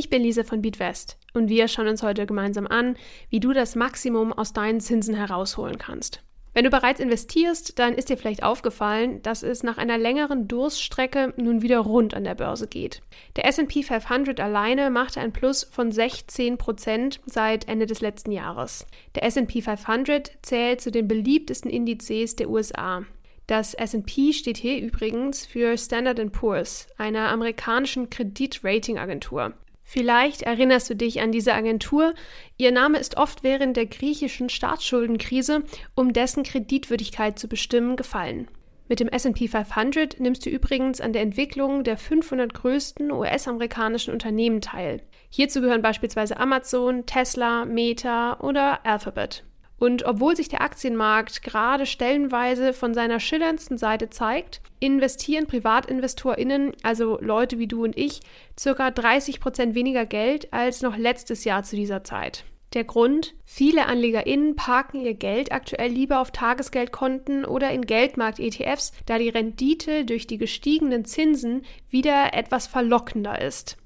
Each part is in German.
Ich bin Lisa von Beatwest und wir schauen uns heute gemeinsam an, wie du das Maximum aus deinen Zinsen herausholen kannst. Wenn du bereits investierst, dann ist dir vielleicht aufgefallen, dass es nach einer längeren Durststrecke nun wieder rund an der Börse geht. Der SP 500 alleine machte ein Plus von 16 Prozent seit Ende des letzten Jahres. Der SP 500 zählt zu den beliebtesten Indizes der USA. Das SP steht hier übrigens für Standard Poor's, einer amerikanischen Kreditratingagentur. Vielleicht erinnerst du dich an diese Agentur. Ihr Name ist oft während der griechischen Staatsschuldenkrise, um dessen Kreditwürdigkeit zu bestimmen, gefallen. Mit dem SP 500 nimmst du übrigens an der Entwicklung der 500 größten US-amerikanischen Unternehmen teil. Hierzu gehören beispielsweise Amazon, Tesla, Meta oder Alphabet. Und obwohl sich der Aktienmarkt gerade stellenweise von seiner schillerndsten Seite zeigt, investieren PrivatinvestorInnen, also Leute wie du und ich, circa 30 Prozent weniger Geld als noch letztes Jahr zu dieser Zeit. Der Grund? Viele AnlegerInnen parken ihr Geld aktuell lieber auf Tagesgeldkonten oder in Geldmarkt-ETFs, da die Rendite durch die gestiegenen Zinsen wieder etwas verlockender ist.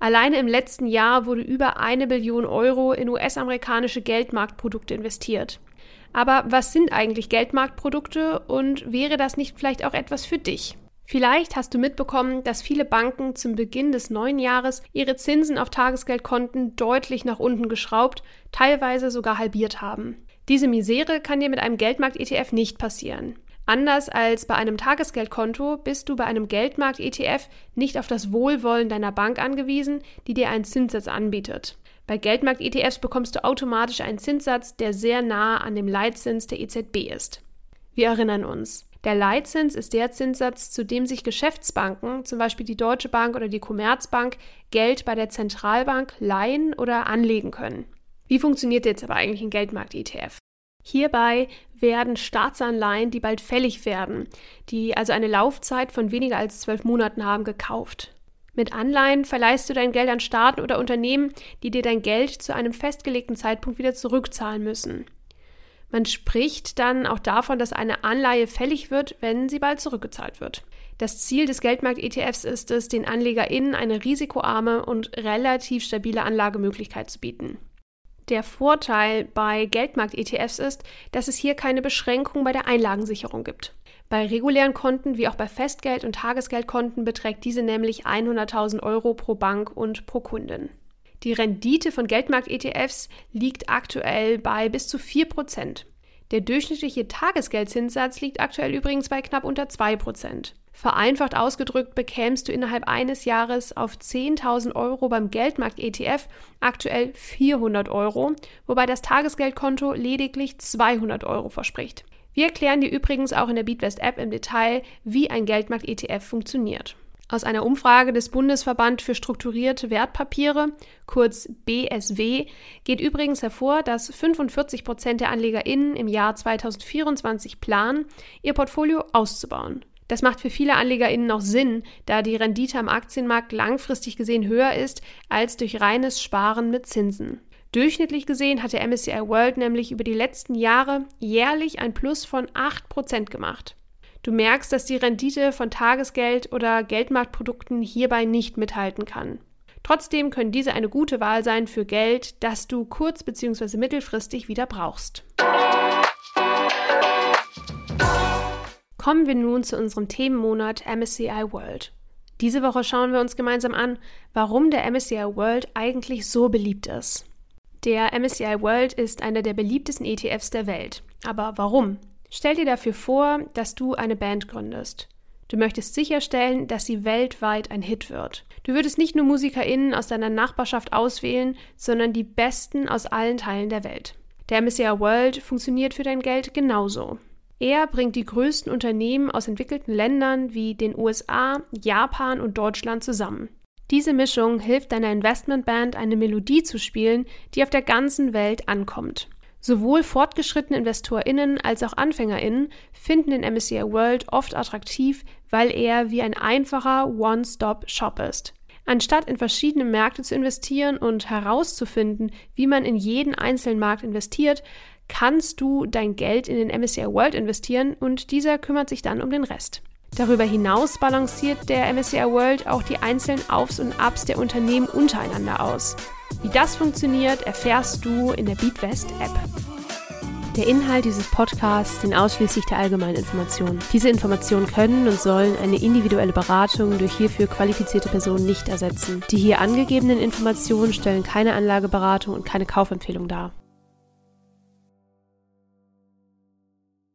Alleine im letzten Jahr wurde über eine Billion Euro in US-amerikanische Geldmarktprodukte investiert. Aber was sind eigentlich Geldmarktprodukte und wäre das nicht vielleicht auch etwas für dich? Vielleicht hast du mitbekommen, dass viele Banken zum Beginn des neuen Jahres ihre Zinsen auf Tagesgeldkonten deutlich nach unten geschraubt, teilweise sogar halbiert haben. Diese Misere kann dir mit einem Geldmarkt-ETF nicht passieren. Anders als bei einem Tagesgeldkonto bist du bei einem Geldmarkt-ETF nicht auf das Wohlwollen deiner Bank angewiesen, die dir einen Zinssatz anbietet. Bei Geldmarkt-ETFs bekommst du automatisch einen Zinssatz, der sehr nah an dem Leitzins der EZB ist. Wir erinnern uns. Der Leitzins ist der Zinssatz, zu dem sich Geschäftsbanken, zum Beispiel die Deutsche Bank oder die Commerzbank, Geld bei der Zentralbank leihen oder anlegen können. Wie funktioniert jetzt aber eigentlich ein Geldmarkt-ETF? Hierbei werden Staatsanleihen, die bald fällig werden, die also eine Laufzeit von weniger als zwölf Monaten haben, gekauft. Mit Anleihen verleihst du dein Geld an Staaten oder Unternehmen, die dir dein Geld zu einem festgelegten Zeitpunkt wieder zurückzahlen müssen. Man spricht dann auch davon, dass eine Anleihe fällig wird, wenn sie bald zurückgezahlt wird. Das Ziel des Geldmarkt-ETFs ist es, den AnlegerInnen eine risikoarme und relativ stabile Anlagemöglichkeit zu bieten. Der Vorteil bei Geldmarkt-ETFs ist, dass es hier keine Beschränkung bei der Einlagensicherung gibt. Bei regulären Konten wie auch bei Festgeld- und Tagesgeldkonten beträgt diese nämlich 100.000 Euro pro Bank und pro Kundin. Die Rendite von Geldmarkt-ETFs liegt aktuell bei bis zu 4%. Der durchschnittliche Tagesgeldzinssatz liegt aktuell übrigens bei knapp unter 2%. Vereinfacht ausgedrückt bekämst du innerhalb eines Jahres auf 10.000 Euro beim Geldmarkt-ETF aktuell 400 Euro, wobei das Tagesgeldkonto lediglich 200 Euro verspricht. Wir erklären dir übrigens auch in der Beatwest-App im Detail, wie ein Geldmarkt-ETF funktioniert. Aus einer Umfrage des Bundesverband für strukturierte Wertpapiere, kurz BSW, geht übrigens hervor, dass 45 Prozent der AnlegerInnen im Jahr 2024 planen, ihr Portfolio auszubauen. Das macht für viele AnlegerInnen auch Sinn, da die Rendite am Aktienmarkt langfristig gesehen höher ist als durch reines Sparen mit Zinsen. Durchschnittlich gesehen hat der MSCI World nämlich über die letzten Jahre jährlich ein Plus von 8% gemacht. Du merkst, dass die Rendite von Tagesgeld oder Geldmarktprodukten hierbei nicht mithalten kann. Trotzdem können diese eine gute Wahl sein für Geld, das du kurz- bzw. mittelfristig wieder brauchst. Kommen wir nun zu unserem Themenmonat MSCI World. Diese Woche schauen wir uns gemeinsam an, warum der MSCI World eigentlich so beliebt ist. Der MSCI World ist einer der beliebtesten ETFs der Welt. Aber warum? Stell dir dafür vor, dass du eine Band gründest. Du möchtest sicherstellen, dass sie weltweit ein Hit wird. Du würdest nicht nur MusikerInnen aus deiner Nachbarschaft auswählen, sondern die besten aus allen Teilen der Welt. Der MSCI World funktioniert für dein Geld genauso. Er bringt die größten Unternehmen aus entwickelten Ländern wie den USA, Japan und Deutschland zusammen. Diese Mischung hilft deiner Investmentband, eine Melodie zu spielen, die auf der ganzen Welt ankommt. Sowohl fortgeschrittene InvestorInnen als auch AnfängerInnen finden den MSCI World oft attraktiv, weil er wie ein einfacher One-Stop-Shop ist. Anstatt in verschiedene Märkte zu investieren und herauszufinden, wie man in jeden einzelnen Markt investiert, kannst du dein Geld in den MSCI World investieren und dieser kümmert sich dann um den Rest. Darüber hinaus balanciert der MSCI World auch die einzelnen Aufs und Abs der Unternehmen untereinander aus. Wie das funktioniert, erfährst du in der BeatWest App. Der Inhalt dieses Podcasts dient ausschließlich der allgemeinen Information. Diese Informationen können und sollen eine individuelle Beratung durch hierfür qualifizierte Personen nicht ersetzen. Die hier angegebenen Informationen stellen keine Anlageberatung und keine Kaufempfehlung dar.